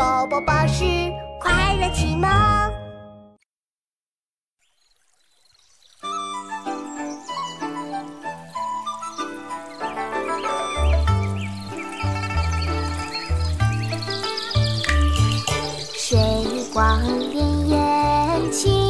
宝宝巴士快乐启蒙。水光潋滟晴